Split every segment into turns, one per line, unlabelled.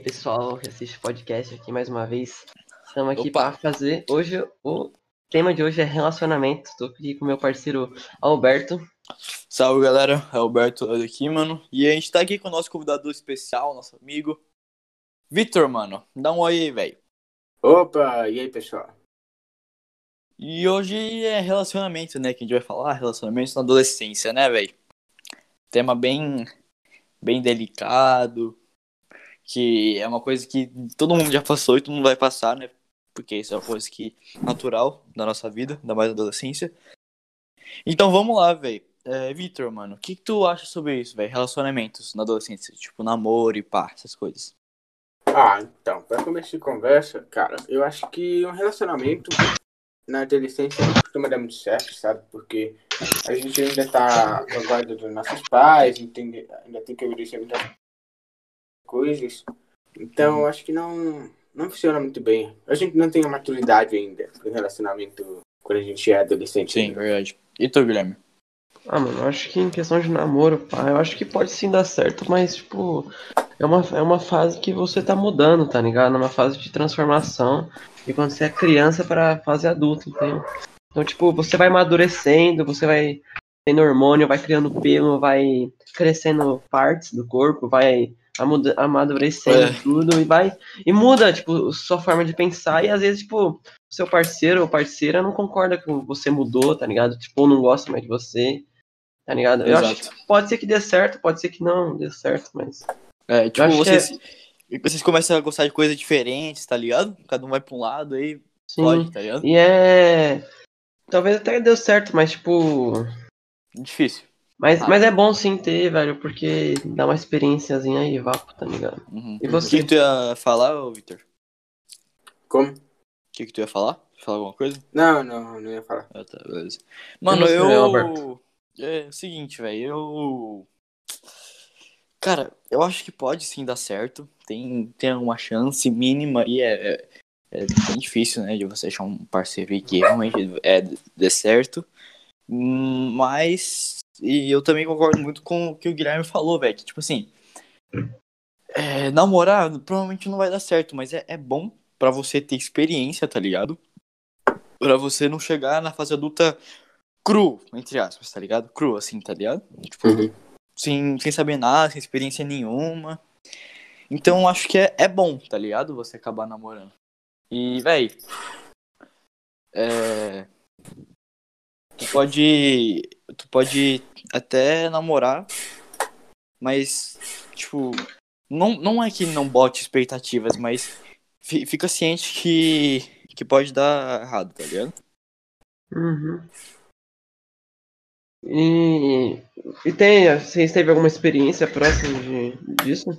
pessoal que assiste o podcast aqui mais uma vez. Estamos aqui para fazer. Hoje o tema de hoje é relacionamento. Estou aqui com meu parceiro Alberto.
Salve galera, é Alberto aqui, mano. E a gente tá aqui com o nosso convidado especial, nosso amigo Vitor, mano. Dá um oi aí, velho.
Opa, e aí pessoal?
E hoje é relacionamento, né? Que a gente vai falar, relacionamento na adolescência, né, velho? Tema bem bem delicado, que é uma coisa que todo mundo já passou e todo mundo vai passar, né? Porque isso é uma coisa que natural da nossa vida, ainda mais na adolescência. Então vamos lá, velho. É, Vitor, mano, o que, que, tu acha sobre isso, velho? Relacionamentos na adolescência, tipo namoro e pá, essas coisas.
Ah, então, pra começar a conversa, cara, eu acho que um relacionamento na adolescência não costuma dar muito certo, sabe? Porque a gente ainda tá na guarda dos nossos pais, entende, ainda tem que obedecer muitas coisas. Então, acho que não, não funciona muito bem. A gente não tem a maturidade ainda pro relacionamento quando a gente é adolescente.
Sim, verdade. E tu, Guilherme?
Ah, mano, eu acho que em questão de namoro, pá, eu acho que pode sim dar certo, mas, tipo, é uma, é uma fase que você tá mudando, tá ligado? É uma fase de transformação. E quando você é criança para fase adulta, entendeu? Então, tipo, você vai amadurecendo, você vai tendo hormônio, vai criando pelo, vai crescendo partes do corpo, vai amadurecendo é. tudo e vai. E muda, tipo, sua forma de pensar. E às vezes, tipo, seu parceiro ou parceira não concorda com você mudou, tá ligado? Tipo, ou não gosta mais de você, tá ligado? Eu acho que pode ser que dê certo, pode ser que não dê certo, mas.
É, tipo, vocês, é... vocês começam a gostar de coisas diferentes, tá ligado? Cada um vai pra um lado aí. Sim. Pode, tá ligado?
E é. Talvez até deu certo, mas tipo.
Difícil.
Mas, ah. mas é bom sim ter, velho, porque dá uma experiênciazinha aí, vapo, tá ligado?
Uhum. E você? O que, que tu ia falar, Victor?
Como? O
que, que tu ia falar? Falar alguma coisa?
Não, não, não ia falar.
Ah, tá, beleza. Mano, eu. É o seguinte, velho, eu. Cara, eu acho que pode sim dar certo. Tem, tem uma chance mínima e é, é, é bem difícil, né? De você achar um parceiro que realmente é, dê certo. Mas. E eu também concordo muito com o que o Guilherme falou, velho. Que, tipo assim. É, namorar provavelmente não vai dar certo, mas é, é bom para você ter experiência, tá ligado? Pra você não chegar na fase adulta cru, entre aspas, tá ligado? Cru, assim, tá ligado? Tipo, uhum sem, sem saber nada, sem experiência nenhuma. Então acho que é, é bom, tá ligado? Você acabar namorando. E, véi. É. Tu pode. Tu pode até namorar, mas, tipo. Não, não é que não bote expectativas, mas fica ciente que, que pode dar errado, tá ligado?
Uhum. E, e tem, vocês teve alguma experiência próxima de, disso?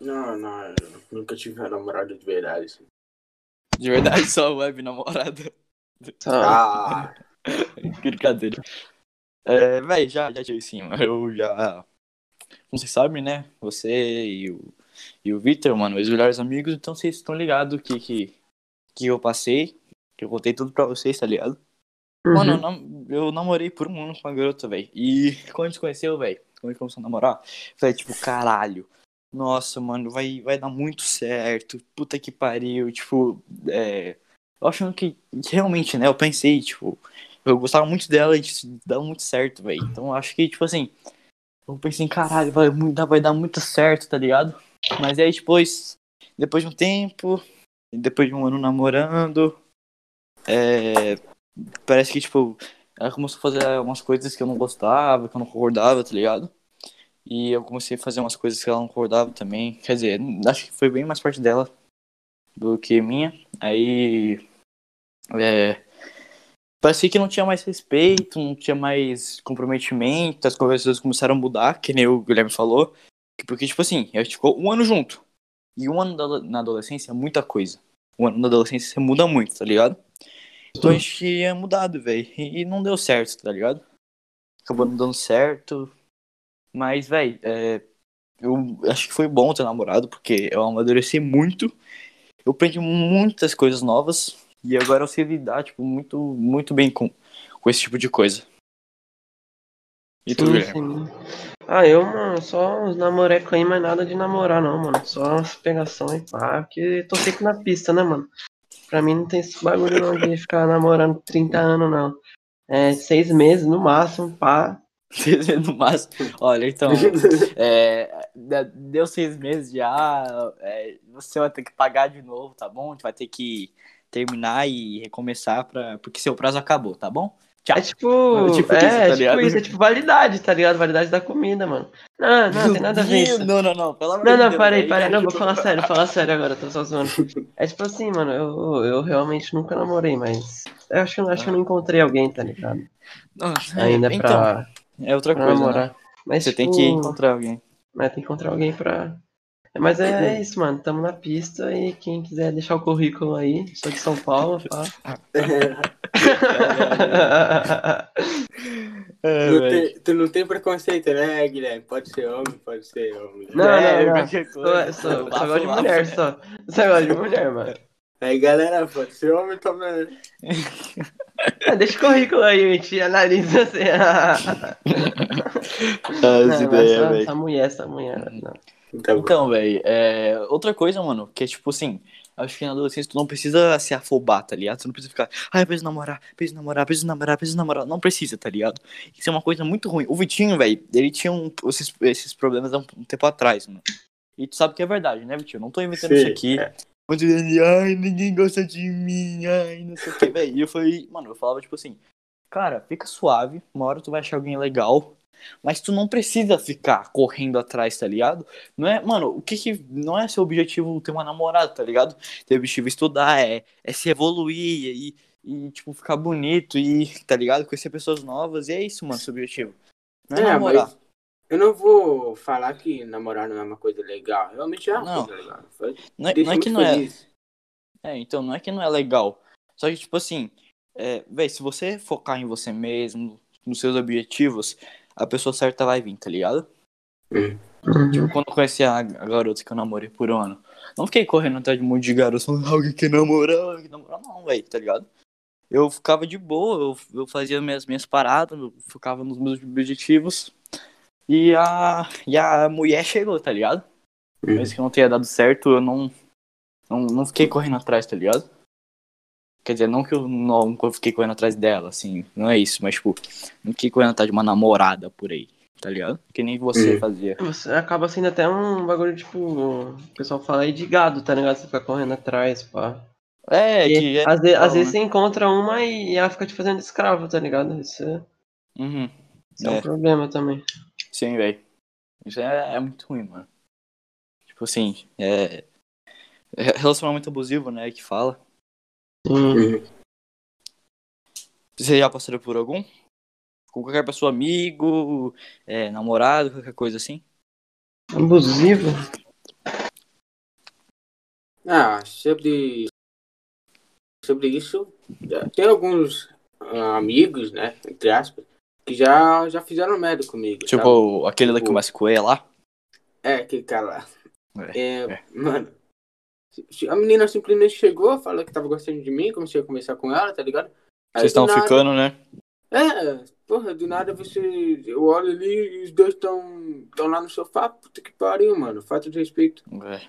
Não, não, nunca tive uma namorada de verdade. Assim.
De verdade, só web namorada.
Ah!
Brincadeira. É, véi, já, já tive sim, eu já. Como vocês sabem, né? Você e o, e o Victor, mano, meus melhores amigos, então vocês estão ligados que, que, que eu passei, que eu contei tudo pra vocês, tá ligado? Uhum. Mano, eu, nam eu, namorei por um ano com uma garota, velho. E quando a gente conheceu, velho, quando a gente começou a namorar, falei, tipo, caralho. Nossa, mano, vai, vai dar muito certo. Puta que pariu. Tipo, é. Eu achando que realmente, né? Eu pensei, tipo, eu gostava muito dela e tipo, dá muito certo, velho. Então acho que, tipo assim, eu pensei, caralho, vai, vai dar muito certo, tá ligado? Mas aí depois, depois de um tempo, depois de um ano namorando, é, parece que, tipo, ela começou a fazer umas coisas que eu não gostava, que eu não concordava, tá ligado? E eu comecei a fazer umas coisas que ela não concordava também. Quer dizer, acho que foi bem mais parte dela do que minha. Aí. É. Parecia que não tinha mais respeito, não tinha mais comprometimento, as conversas começaram a mudar, que nem o Guilherme falou. Porque, tipo assim, a gente ficou um ano junto. E um ano na adolescência é muita coisa. Um ano na adolescência muda muito, tá ligado? Então a gente tinha mudado, velho. E não deu certo, tá ligado? Acabou não dando certo. Mas, velho, é... eu acho que foi bom ter namorado, porque eu amadureci muito. Eu aprendi muitas coisas novas. E agora eu sei lidar, tipo, muito, muito bem com, com esse tipo de coisa.
E tu, sim, sim. Ah, eu, mano, só os namorecos aí, mas nada de namorar não, mano. Só as pegação e pá, porque tô sempre na pista, né, mano? Pra mim não tem esse bagulho não de ficar namorando 30 anos, não. É, seis meses no máximo, pá.
Seis meses no máximo. Olha, então, é, deu seis meses já, é, você vai ter que pagar de novo, tá bom? A gente vai ter que terminar e recomeçar, pra, porque seu prazo acabou, tá bom? Tchau.
É tipo.
Tipo
é,
isso, tá
tipo
ligado?
isso, é tipo validade, tá ligado? Validade da comida, mano. Não, não, tem nada a ver isso.
Não, não, não, pelo amor
Não, não,
Deus,
parei, parei. Não, vou falar sério, vou falar sério agora, tô só zoando. É tipo assim, mano, eu, eu realmente nunca namorei, mas. Eu acho que, eu acho que eu não encontrei alguém, tá ligado?
Não,
Ainda
então,
pra,
é outra
pra
coisa, né?
namorar. Mas,
Você tem
tipo,
que encontrar alguém.
né, tem que encontrar alguém pra. Mas é, é isso, mano. Tamo na pista e quem quiser deixar o currículo aí, sou de São Paulo, pá.
É,
Não
velho.
tem- tu não tem preconceito, né, Guilherme? Pode ser homem, pode ser homem.
Não,
É,
não, não. Só, só, gosto de mulher, só. Só gosto de mulher, mano.
Aí, galera, pode ser homem também.
Ah, deixa o currículo aí, a gente analisa assim.
As
Não, mas
ideias,
essa,
velho.
essa mulher, essa mulher. Não.
Tá.
Então, velho, é... outra coisa, mano, que é tipo assim, acho que na adolescência tu não precisa se afobar, tá ligado? Tu não precisa ficar, ai, eu preciso namorar, preciso namorar, preciso namorar, preciso namorar. Não precisa, tá ligado? Isso é uma coisa muito ruim. O Vitinho, velho, ele tinha um- esses, esses problemas há um, tempo atrás, mano. E tu sabe que é verdade, né, Vitinho? Não tô inventando
Sim,
isso aqui.
é.
Ele, ai, ninguém gosta de mim, ai, não sei o que, velho. E eu falei, mano, eu falava tipo assim, cara, fica suave, uma hora tu vai achar alguém legal, mas tu não precisa ficar correndo atrás, tá ligado? Não é, mano, o que que. Não é seu objetivo ter uma namorada, tá ligado? Teu objetivo é estudar, é, é se evoluir e, e, tipo, ficar bonito e, tá ligado? Conhecer pessoas novas, e é isso, mano, seu objetivo. Não é,
É,
namorar.
mas eu não vou falar que namorar não é uma coisa legal. Realmente é uma
Não.
coisa legal. Foi-
Não é, não é que não é.
feliz.
É, então, não é que não é legal. Só que, tipo assim, é, véi, se você focar em você mesmo, nos seus objetivos, a pessoa certa vai vir, tá ligado?
Uhum.
Quando eu conheci a, a garota que eu namorei por um ano, não fiquei correndo atrás de um monte de garotos falando, "Ah, alguém quer namorar, alguém quer namorar, não, velho, tá ligado? Eu ficava de boa, eu, eu fazia minhas, minhas paradas, eu focava nos meus objetivos. E a, e a mulher chegou, tá ligado?
Uhum.
Mesmo que não tenha dado certo, eu não, não, não fiquei correndo atrás, tá ligado? Quer dizer, não que eu não nunca fiquei correndo atrás dela, assim, não é isso, mas tipo, não fiquei correndo atrás de uma namorada por aí, tá ligado? Que nem você
Uhum.
fazia.
Você acaba sendo até um bagulho, tipo, o pessoal fala aí de gado, tá ligado? Você fica correndo atrás, pá.
É, que é.
às, ve- às
falam,
vezes
né?
você encontra uma e ela fica te fazendo escravo, tá ligado? Isso é,
Uhum.
isso é um
É.
problema também.
Sim, velho. Isso é, é muito ruim, mano. Tipo assim, é. é Relacionamento abusivo, né? Que fala.
Uhum.
Você já passou por algum? Com qualquer pessoa, amigo, é, namorado, qualquer coisa assim?
Abusivo?
Ah, sobre, sobre isso, tem alguns ah, amigos, né, entre aspas, que já, já fizeram merda comigo. sabe?
Tipo, aquele lá que
Tipo-
começa com E lá?
É, aquele cara lá.
É,
É,
é.
mano, a menina simplesmente chegou, falou que tava gostando de mim, comecei a conversar com ela, tá ligado? Aí,
Vocês estão
nada-
ficando, né?
É, porra, do nada você. Eu olho ali e os dois estão tão lá no sofá, puta que pariu, mano. Falta de respeito.
É.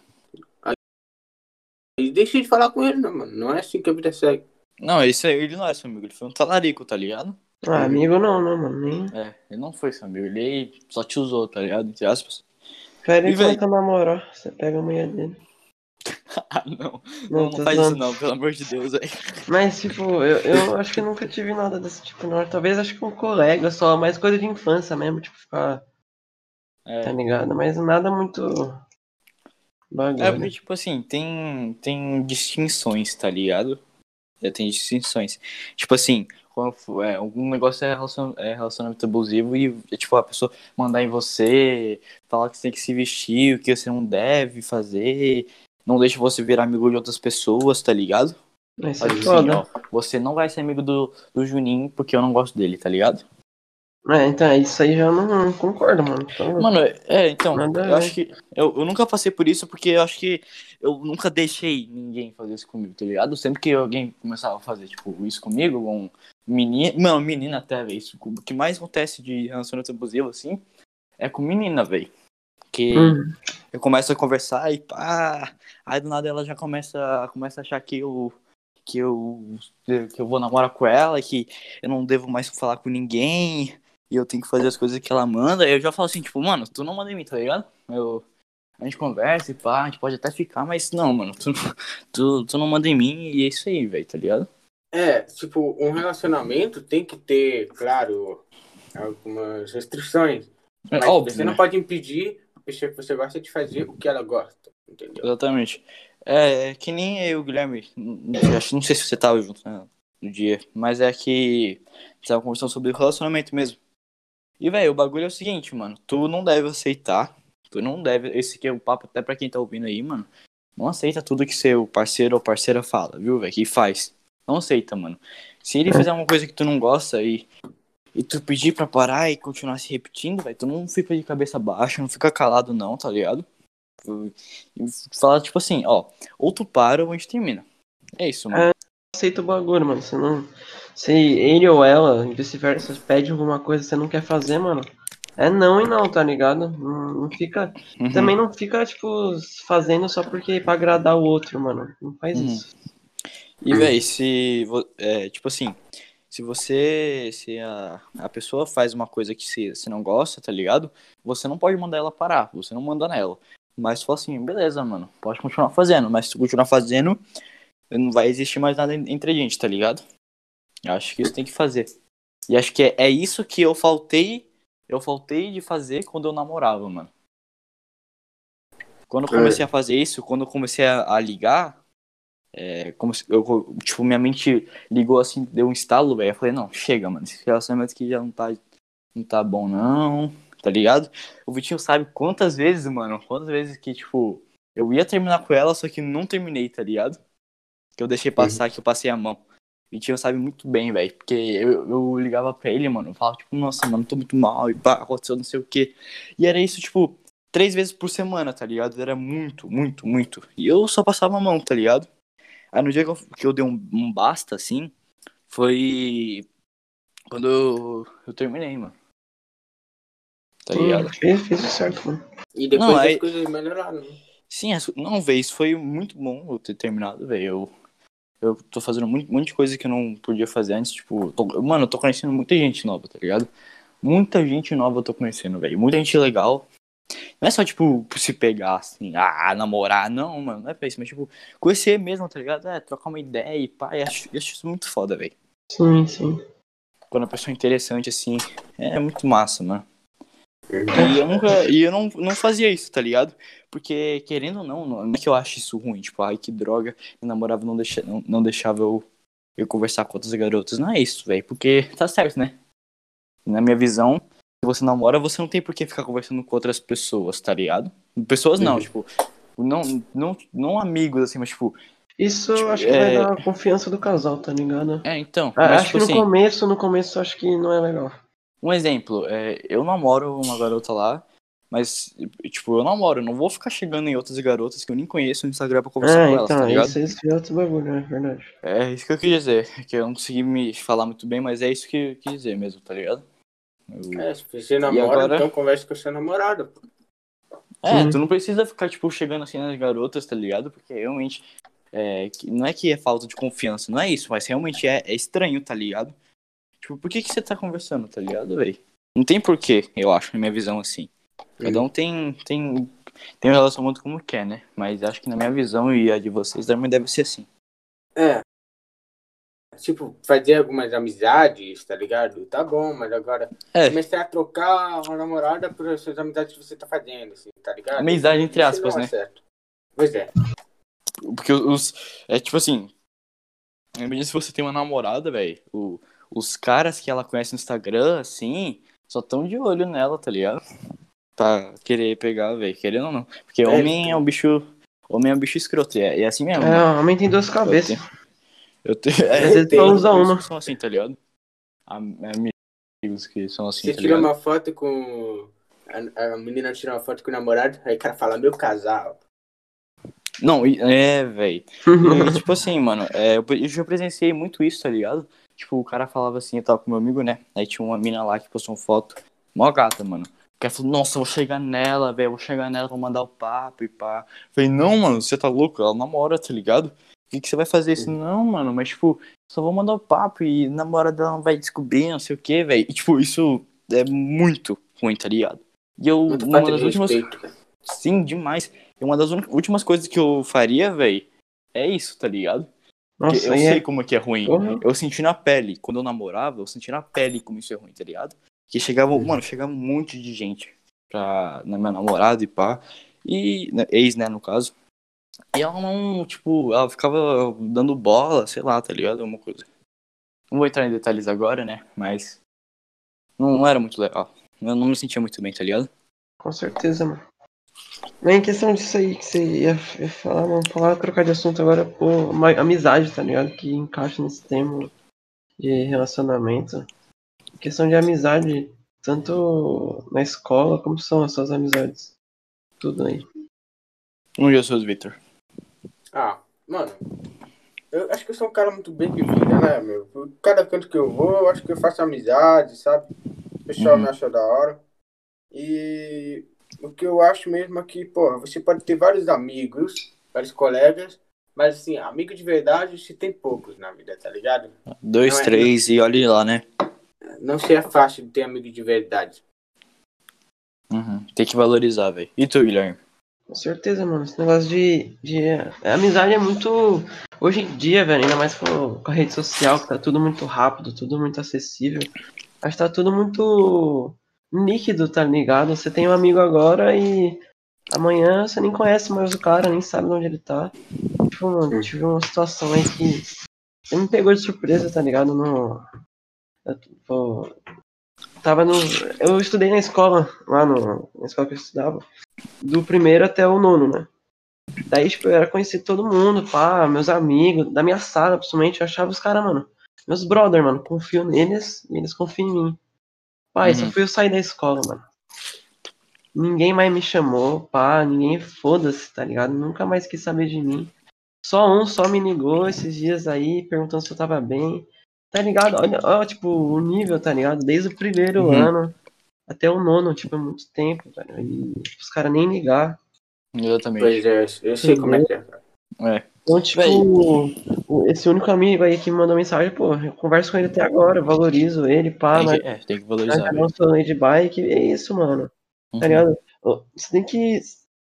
E deixei de falar com ele, né, mano? Não é assim que a vida segue.
Não, esse aí, ele não é seu amigo, ele foi um talarico, tá ligado?
Ah, amigo não, não, mano. Nem...
É, ele não foi seu amigo, ele só te usou, tá ligado? Entre aspas.
Pera aí
E,
que
véi?
você namorar. Você pega a mulher dele.
Ah, não.
Não,
Não, não faz isso não, pelo amor de Deus, velho.
Mas, tipo, eu, eu acho que nunca tive nada desse tipo, não. Talvez acho que um colega só, mais coisa de infância mesmo, tipo, ficar, tá
É,
ligado? Mas nada muito
é
bagulho.
porque, tipo assim, tem, tem distinções, tá ligado? É, tem distinções. Tipo assim, é, algum negócio é, relacion, é relacionamento abusivo e, é, tipo, a pessoa mandar em você, falar que você tem que se vestir, o que você não deve fazer, não deixa você virar amigo de outras pessoas, tá ligado?
Mas é
assim, ó, você não vai ser amigo do, do Juninho porque eu não gosto dele, tá ligado?
É, então, isso aí já não, não concordo, mano. Então,
Mano, é, então,
Nada
eu
ver.
acho que. Eu, eu nunca passei por isso porque eu acho que eu nunca deixei ninguém fazer isso comigo, tá ligado? Sempre que alguém começava a fazer, tipo, isso comigo, um menino. Não, menina até, velho. Isso, o que mais acontece de relacionamento abusivo, assim, é com menina, velho. Que
Uhum.
Eu começo a conversar e pá. Aí do nada ela já começa, começa a achar que eu. Que eu, que eu vou namorar com ela, que eu não devo mais falar com ninguém, e eu tenho que fazer as coisas que ela manda. Eu já falo assim, tipo, mano, tu não manda em mim, tá ligado? Eu, a gente conversa e pá, a gente pode até ficar, mas não, mano, tu, tu, tu não manda em mim e é isso aí, velho, tá ligado?
É, tipo, um relacionamento tem que ter, claro, algumas restrições.
É
Mas
óbvio,
você
né?
não pode impedir pessoa que você gosta de fazer o que ela gosta, entendeu?
Exatamente. É, é que nem eu, Guilherme. Não sei, acho- não sei se você tava junto né, no dia, mas é que a gente tava conversando sobre o relacionamento mesmo. E, velho, o bagulho é o seguinte, mano. Tu não deve aceitar. Tu não deve. Esse aqui é o papo até pra quem tá ouvindo aí, mano. Não aceita tudo que seu parceiro ou parceira fala, viu, velho? Que faz. Não aceita, mano. Se ele fizer uma coisa que tu não gosta e, e tu pedir pra parar e continuar se repetindo, velho, tu não fica de cabeça baixa, não fica calado, não, tá ligado? E fala, tipo assim, ó, ou tu para ou a gente termina. É isso, mano.
Aceita o bagulho, mano. Se ele ou ela, vice-versa, pede alguma coisa que você não quer fazer, mano. É não e não, tá ligado? Não, não fica.
Uhum.
Também não fica, tipo, fazendo só porque pra agradar o outro, mano. Não faz
Uhum.
isso.
E, véi, se. É, tipo assim, se você. Se a, a pessoa faz uma coisa que você você não gosta, tá ligado? Você não pode mandar ela parar, você não manda nela. Mas se for assim, beleza, mano, pode continuar fazendo. Mas se tu continuar fazendo, não vai existir mais nada en- entre a gente, tá ligado? Eu acho que isso tem que fazer. E acho que é, é isso que eu faltei. Eu faltei de fazer quando eu namorava, mano. Quando eu
É.
comecei a fazer isso, quando eu comecei a, a ligar, é, como se, eu, tipo, minha mente ligou assim, deu um estalo, velho. Eu falei, não, chega, mano, esse relacionamento aqui já não tá, não tá bom, não, tá ligado? O Vitinho sabe quantas vezes, mano, quantas vezes que, tipo, eu ia terminar com ela, só que não terminei, tá ligado? Que eu deixei passar, que eu passei a mão. O Vitinho sabe muito bem, velho, porque eu, eu ligava pra ele, mano, eu falava, tipo, nossa, mano, tô muito mal, e pá, aconteceu não sei o quê. E era isso, tipo, três vezes por semana, tá ligado? Era muito, muito, muito. E eu só passava a mão, tá ligado? Aí no dia que eu, que eu dei um, um basta, assim, foi quando eu, eu terminei, mano. Tá ligado?
Hum, fez, certo, mano.
E depois
Não,
as
aí-
coisas melhoraram. né?
Sim, as- não, velho, isso foi muito bom eu ter terminado, velho. Eu, eu tô fazendo muito, um monte de coisa que eu não podia fazer antes, tipo, tô- mano, eu tô conhecendo muita gente nova, tá ligado? Muita gente nova eu tô conhecendo, velho. Muita gente legal. Não é só, tipo, se pegar, assim, ah, namorar, não, mano, não é pra isso, mas, tipo, conhecer mesmo, tá ligado? É, trocar uma ideia e pá, eu acho, eu acho isso muito foda, velho.
Sim, sim.
Quando a pessoa é interessante, assim, é muito massa, mano. E eu nunca. E eu não, não fazia isso, tá ligado? Porque, querendo ou não, não é que eu acho isso ruim. Tipo, ai, que droga, meu namorado não, deixa, não, não deixava eu, eu conversar com outras garotas. Não é isso, velho. Porque tá certo, né? Na minha visão, você namora, você não tem por que ficar conversando com outras pessoas, tá ligado? Pessoas não,
Uhum.
tipo. Não, não, não amigos, assim, mas tipo.
Isso
Tipo,
eu acho que
é-
vai dar a confiança do casal, tá ligado?
É, então.
Ah,
mas,
acho
tipo
que no
assim,
começo, no começo, acho que não é legal.
Um exemplo, é, eu namoro uma garota lá, mas, tipo, eu namoro, eu não vou ficar chegando em outras garotas que eu nem conheço no Instagram pra conversar
É,
com elas, tá
então,
ligado?
isso, isso é outro bagulho, é verdade.
É isso que eu quis dizer, que eu não consegui me falar muito bem, mas é isso que eu quis dizer mesmo, tá ligado? Eu-
É, se você namora,
agora?
então converse com a sua namorada. pô.
É,
Sim.
tu não precisa ficar, tipo, chegando assim nas garotas, tá ligado? Porque realmente, é, não é que é falta de confiança, não é isso, mas realmente é, é estranho, tá ligado? Tipo, por que que você tá conversando, tá ligado, velho? Não tem porquê, eu acho, na minha visão, assim. Cada um tem, tem, tem um relacionamento como quer, né? Mas acho que na minha visão e a de vocês também deve ser assim.
É. Tipo, fazer algumas amizades, tá ligado? Tá bom, mas agora
É.
começar a trocar a namorada por essas amizades que você tá fazendo, assim, tá ligado?
Amizade entre
Isso
aspas,
não é
né?
certo. Pois é.
Porque os. É tipo assim. Imagina se você tem uma namorada, velho. Os caras que ela conhece no Instagram, assim, só tão de olho nela, tá ligado? Pra querer pegar, velho. Querendo ou não. Porque
É,
homem é um bicho. Homem é um bicho escroto. E é, é assim mesmo.
É,
mano.
homem tem duas cabeças.
Eu tenho.
Às
É,
vezes
tem,
só usa
amigos
uma.
que são assim, tá ligado? Am- Amigos que são assim,
Você
tá
tira uma foto com. A, a menina tira uma foto com o namorado, aí o cara fala, meu casal.
Não, é, velho. Tipo assim, mano, é, eu, já presenciei muito isso, tá ligado? Tipo, o cara falava assim, eu tava com meu amigo, né? Aí tinha uma mina lá que postou uma foto, mó gata, mano. Que ela falou, nossa, eu vou chegar nela, velho, vou chegar nela, vou mandar o papo e pá. Falei, não, mano, você tá louco? Ela namora, tá ligado? O que, que você vai fazer? Assim, não, mano, mas tipo, só vou mandar o papo e namora dela não vai descobrir, não sei o que, velho. E tipo, isso é muito ruim, tá ligado? E eu,
Muito
uma das últimas.
respeito.
Sim, demais. E uma das uni- últimas coisas que eu faria, velho, é isso, tá ligado? Porque
Nossa,
eu
aí
sei
é.
como é que é ruim.
Porra.
Eu senti na pele. Quando eu namorava, eu senti na pele como isso é ruim, tá ligado? Que chegava, mano, chegava um monte de gente pra, na minha namorada e pá. E, né, ex, né, no caso. E ela não, tipo, ela ficava dando bola, sei lá, tá ligado? Uma coisa. Não vou entrar em detalhes agora, né? Mas. Não, não era muito legal. Eu não me sentia muito bem, tá ligado?
Com certeza, mano. Mas em questão disso aí que você ia, ia falar, mano, falar, trocar de assunto agora, pô, uma amizade, tá ligado? Que encaixa nesse tema de relacionamento. Em questão de amizade, tanto na escola, como são as suas amizades? Tudo aí.
Um dia seus, Victor.
Ah, mano, eu acho que eu sou um cara muito bem de vida, né, meu? Por cada canto que eu vou, eu acho que eu faço amizade, sabe? O pessoal
Uhum.
me acha da hora. E o que eu acho mesmo é que, pô, você pode ter vários amigos, vários colegas, mas assim, amigo de verdade se tem poucos na vida, tá ligado?
Dois,
é-
três e olhe lá, né?
Não se é fácil de ter amigo de verdade.
Uhum. Tem que valorizar, velho. E tu, Guilherme?
Com certeza, mano. Esse negócio de, de. A amizade é muito. Hoje em dia, velho, ainda mais com, a rede social, que tá tudo muito rápido, tudo muito acessível. Acho que tá tudo muito líquido, tá ligado? Você tem um amigo agora e amanhã você nem conhece mais o cara, nem sabe onde ele tá. Tipo, mano, tive uma situação aí que. Você me pegou de surpresa, tá ligado? No. Eu, pô, tava no. Eu estudei na escola, lá no, na escola que eu estudava do primeiro até o nono, né? Daí, tipo, eu era conhecido todo mundo, pá, meus amigos, da minha sala, principalmente, eu achava os caras, mano, meus brother, mano, confio neles e eles confiam em mim. Só
Uhum.
fui eu sair da escola, mano. Ninguém mais me chamou, pá, ninguém foda-se, tá ligado? Nunca mais quis saber de mim. Só um só me ligou esses dias aí, perguntando se eu tava bem. Tá ligado? Olha, ó, tipo, o nível, tá ligado? Desde o primeiro
Uhum.
ano até o nono, tipo, é muito tempo, velho. E os caras nem ligar.
Exatamente.
Pois é, eu sei como é que é, cara.
É.
Então, tipo,
Véi.
esse único amigo aí que me mandou mensagem, pô, eu converso com ele até agora, eu valorizo ele, pá,
Tem
mas
que, é, tem que valorizar, velho.
não falando de bike, é isso, mano. Tá
Uhum.
ligado? Ô, Você tem que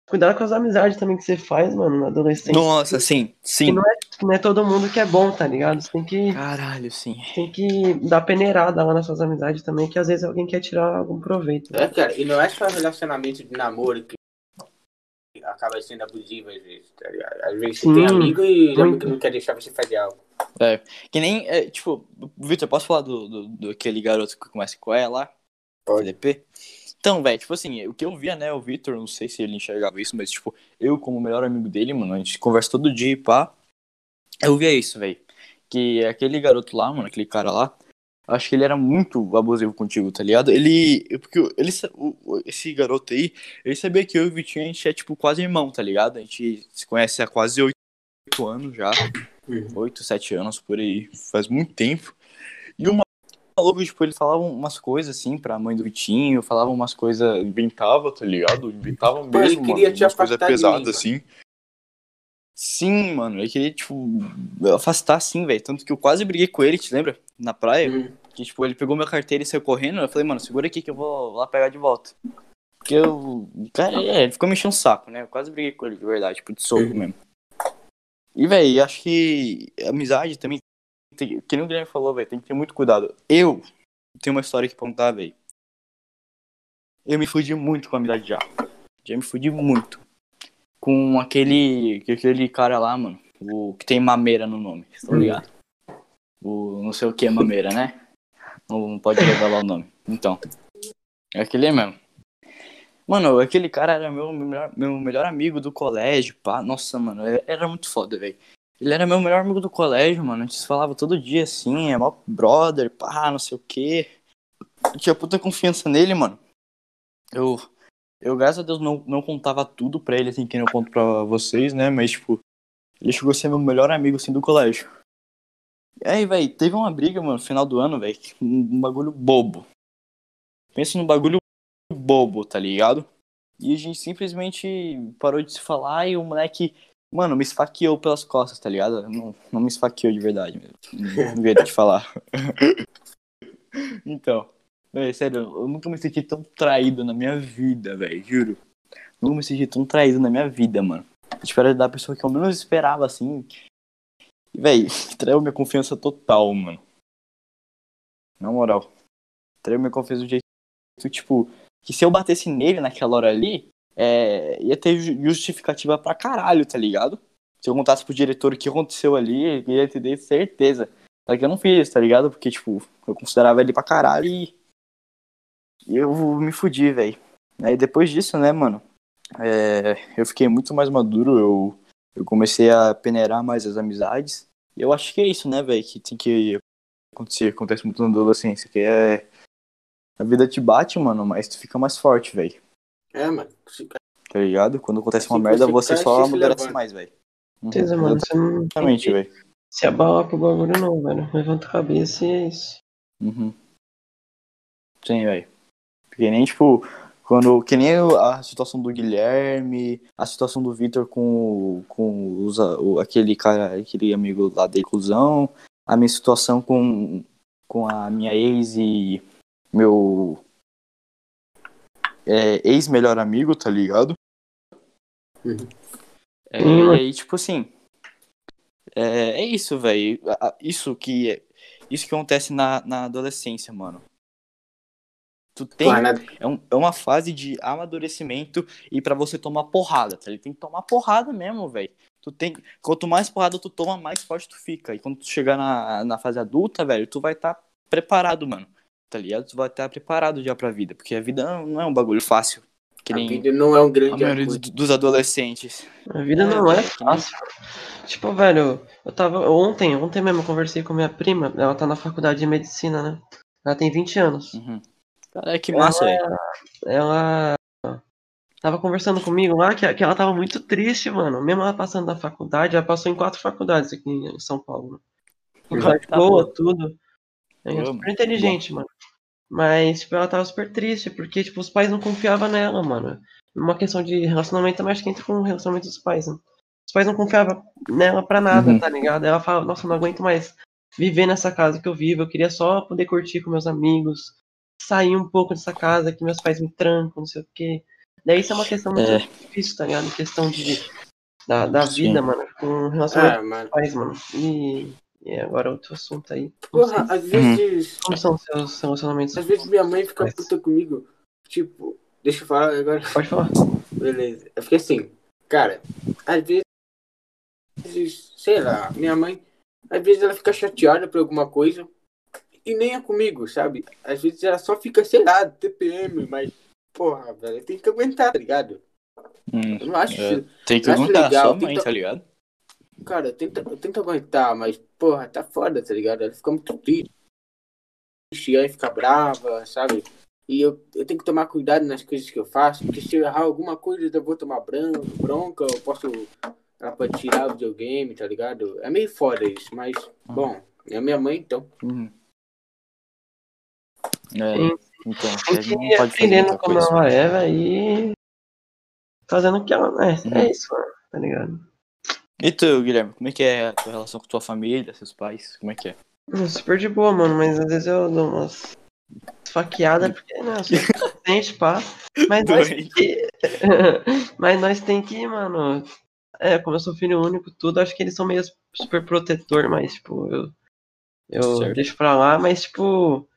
cuidar com as amizades também que você faz, mano, na adolescência.
Nossa, sim, sim.
não Que não é todo mundo que é bom, tá ligado? Você tem que,
Caralho, sim.
tem que dar peneirada lá nas suas amizades também, que às vezes alguém quer tirar algum proveito.
É, cara, e não é só relacionamento de namoro que acaba sendo abusivo às vezes, tá ligado? Às vezes você
Sim,
tem amigo e amigos não quer deixar você fazer algo.
Que nem, é, tipo, Victor, posso falar do, do, do aquele garoto que começa com E lá?
Pode.
FDP? Então, velho, tipo assim, o que eu via, né, o Victor, não sei se ele enxergava isso, mas, tipo, eu como melhor amigo dele, mano, a gente conversa todo dia e pá, eu via isso, velho. Que aquele garoto lá, mano, aquele cara lá, acho que ele era muito abusivo contigo, tá ligado? Ele, porque ele, esse garoto aí, ele sabia que eu e o Vitinho, a gente é, tipo, quase irmão, tá ligado? A gente se conhece há quase oito anos já. 8, 7 anos por aí, faz muito tempo. Maluco, tipo, ele falava umas coisas assim pra mãe do Vitinho, falava umas coisas, inventava, tá ligado? Inventava
Pô, ele
mesmo,
queria
mano, umas coisas pesadas assim. Sim, mano, ele queria, tipo, afastar assim, velho. Tanto que eu quase briguei com ele, te lembra? Na praia.
Uhum.
Que, tipo, ele pegou minha carteira e saiu correndo. Eu falei, mano, segura aqui que eu vou lá pegar de volta. Porque eu. Cara, é, ele ficou me enchendo o saco, né? Eu quase briguei com ele, de verdade, tipo, de soco
Uhum.
mesmo. E, velho, acho que amizade também. Tem, que nem o Guilherme falou, velho, tem que ter muito cuidado. Eu tenho uma história que contar, velho. Eu me fudi muito com a amizade já. Já me fudi muito. Com aquele. Aquele cara lá, mano. O que tem mameira no nome, tá
Hum.
ligado? O não sei o que é mameira, né? Não pode revelar o nome. Então. É aquele mesmo. Mano, aquele cara era meu melhor, meu melhor amigo do colégio, pá. Nossa, mano, é- era muito foda, velho. Ele era meu melhor amigo do colégio, mano. A gente se falava todo dia assim, é mó brother, pá, não sei o quê. Eu tinha puta confiança nele, mano. Eu, eu graças a Deus, não, não contava tudo pra ele, assim, que eu conto pra vocês, né? Mas, tipo, ele chegou a ser meu melhor amigo, assim, do colégio. E aí, velho, teve uma briga, mano, no final do ano, velho, um bagulho bobo. Pensa num bagulho bobo, tá ligado? E a gente simplesmente parou de se falar e o moleque, mano, me esfaqueou pelas costas, tá ligado? Não, não me esfaqueou de verdade, não jeito de falar. então, véio, sério, eu nunca me senti tão traído na minha vida, velho, juro. Nunca me senti tão traído na minha vida, mano. Espero da pessoa que eu menos esperava, assim. Véi, traiu minha confiança total, mano. Na moral. Traiu minha confiança do jeito, tipo, que se eu batesse nele naquela hora ali, é, ia ter justificativa pra caralho, tá ligado? Se eu contasse pro diretor o que aconteceu ali, ele ia ter certeza. Só que eu não fiz, tá ligado? Porque, tipo, eu considerava ele pra caralho e. Eu me fudi, velho. Aí depois disso, né, mano? É, eu fiquei muito mais maduro, eu, eu comecei a peneirar mais as amizades. Eu acho que é isso, né, velho, que tem que acontecer, acontece muito na adolescência, que é a vida te bate, mano, mas tu fica mais forte, velho.
É, mano.
Tá ligado? Quando acontece uma merda, você só amadurece mais, velho.
Uhum. Certeza, mano. Você não
Exatamente, velho.
Se abalar pro bagulho, não, velho. Levanta a cabeça e é isso.
Uhum. Sim, velho. Porque nem, tipo, quando, que nem a situação do Guilherme, a situação do Victor com, com os, o, aquele cara, aquele amigo lá da inclusão, a minha situação com, com a minha ex e meu é, ex-melhor amigo, tá ligado? Uhum. É, e aí, tipo assim, é, é isso, velho. Isso que isso que acontece na, na adolescência, mano. Tu tem. É, um, é uma fase de amadurecimento e para você tomar porrada, tá? Ele tem que tomar porrada mesmo, velho. Tu tem. Quanto mais porrada tu toma, mais forte tu fica. E quando tu chegar na, na fase adulta, velho, tu vai estar tá preparado, mano. Tá ligado? Tu vai estar preparado já pra vida. Porque a vida não é um bagulho fácil.
Que nem a vida não é um grande.
A maioria dos, dos adolescentes.
A vida não é fácil. Tipo, velho, eu tava. Ontem, ontem mesmo eu conversei com minha prima. Ela tá na faculdade de medicina, né? Ela tem 20 anos.
Uhum. Caralho, que massa, velho.
Ela, ela tava conversando comigo lá que, que ela tava muito triste, mano. Mesmo ela passando da faculdade, ela passou em quatro faculdades aqui em São Paulo. Né? Faculdade tá boa, tudo. É super inteligente, mano. Mas, tipo, ela tava super triste, porque, tipo, os pais não confiavam nela, mano. Uma questão de relacionamento, mas acho que entra com o relacionamento dos pais, né? Os pais não confiavam nela pra nada, uhum. tá ligado? Ela fala, nossa, não aguento mais viver nessa casa que eu vivo, eu queria só poder curtir com meus amigos, sair um pouco dessa casa que meus pais me trancam, não sei o quê. Daí isso é uma questão muito é. difícil, tá ligado? Questão de, da, da vida, mano, com relacionamento é, com os pais, mano. E, e agora outro assunto aí.
Porra, às vezes.
Como são seus relacionamentos?
Às vezes minha mãe fica puta comigo. Tipo, deixa eu falar agora.
Pode falar.
Beleza. É porque assim, cara, às vezes, sei lá, minha mãe, às vezes ela fica chateada por alguma coisa e nem é comigo, sabe? Às vezes ela só fica, sei lá, TPM, mas, porra, velho, tem que aguentar, tá ligado?
Hum, eu não acho é, Tem que aguentar legal, sua mãe, tenta... tá ligado?
Cara, eu tento, eu tento aguentar, mas, porra, tá foda, tá ligado? Ela fica muito triste, aí fica brava, sabe? E eu, eu tenho que tomar cuidado nas coisas que eu faço, porque se eu errar alguma coisa, eu vou tomar bronca, bronca eu posso. Ela pode tirar o videogame, tá ligado? É meio foda isso, mas, uhum. bom, é minha mãe, então.
Uhum. É, então,
tem que ir aprendendo como ela é, véio, e fazendo o que ela é. Uhum. É isso, mano, tá ligado?
E tu, Guilherme, como é que é a tua relação com tua família, seus pais? Como é que é?
Super de boa, mano, mas às vezes eu dou umas faqueadas porque, né, eu sou adolescente, pá. Mas nós tem que. mas nós tem que, mano. É, como eu sou filho único, tudo, acho que eles são meio super protetor, mas, tipo, eu. Eu deixo pra lá, mas, tipo.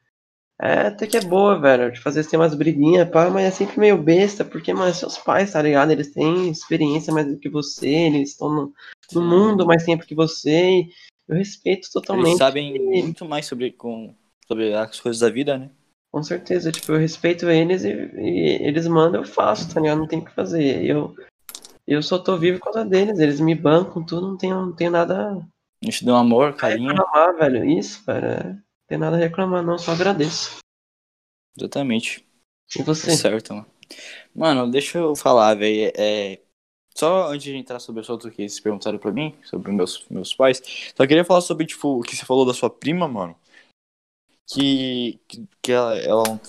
É, até que é boa, velho. De fazer assim umas briguinhas, pá, mas é sempre meio besta, porque, mano, seus pais, tá ligado? Eles têm experiência mais do que você, eles estão no, no mundo mais tempo que você. E eu respeito totalmente. Eles
sabem muito mais sobre, com, sobre as coisas da vida, né?
Com certeza, tipo, eu respeito eles e, e eles mandam, eu faço, tá ligado? Não tem o que fazer. Eu, eu só tô vivo por causa deles, eles me bancam tudo, não tenho, não tenho nada.
A gente deu amor, carinho.
Reclamar, velho. Isso, velho. É tem nada a reclamar, não, só agradeço.
Exatamente.
E você?
Tá certo, mano. Mano, deixa eu falar, velho. É, só antes de entrar sobre o assunto que vocês perguntaram pra mim, sobre meus, meus pais, só queria falar sobre, tipo, o que você falou da sua prima, mano. Que, que, que ela, ela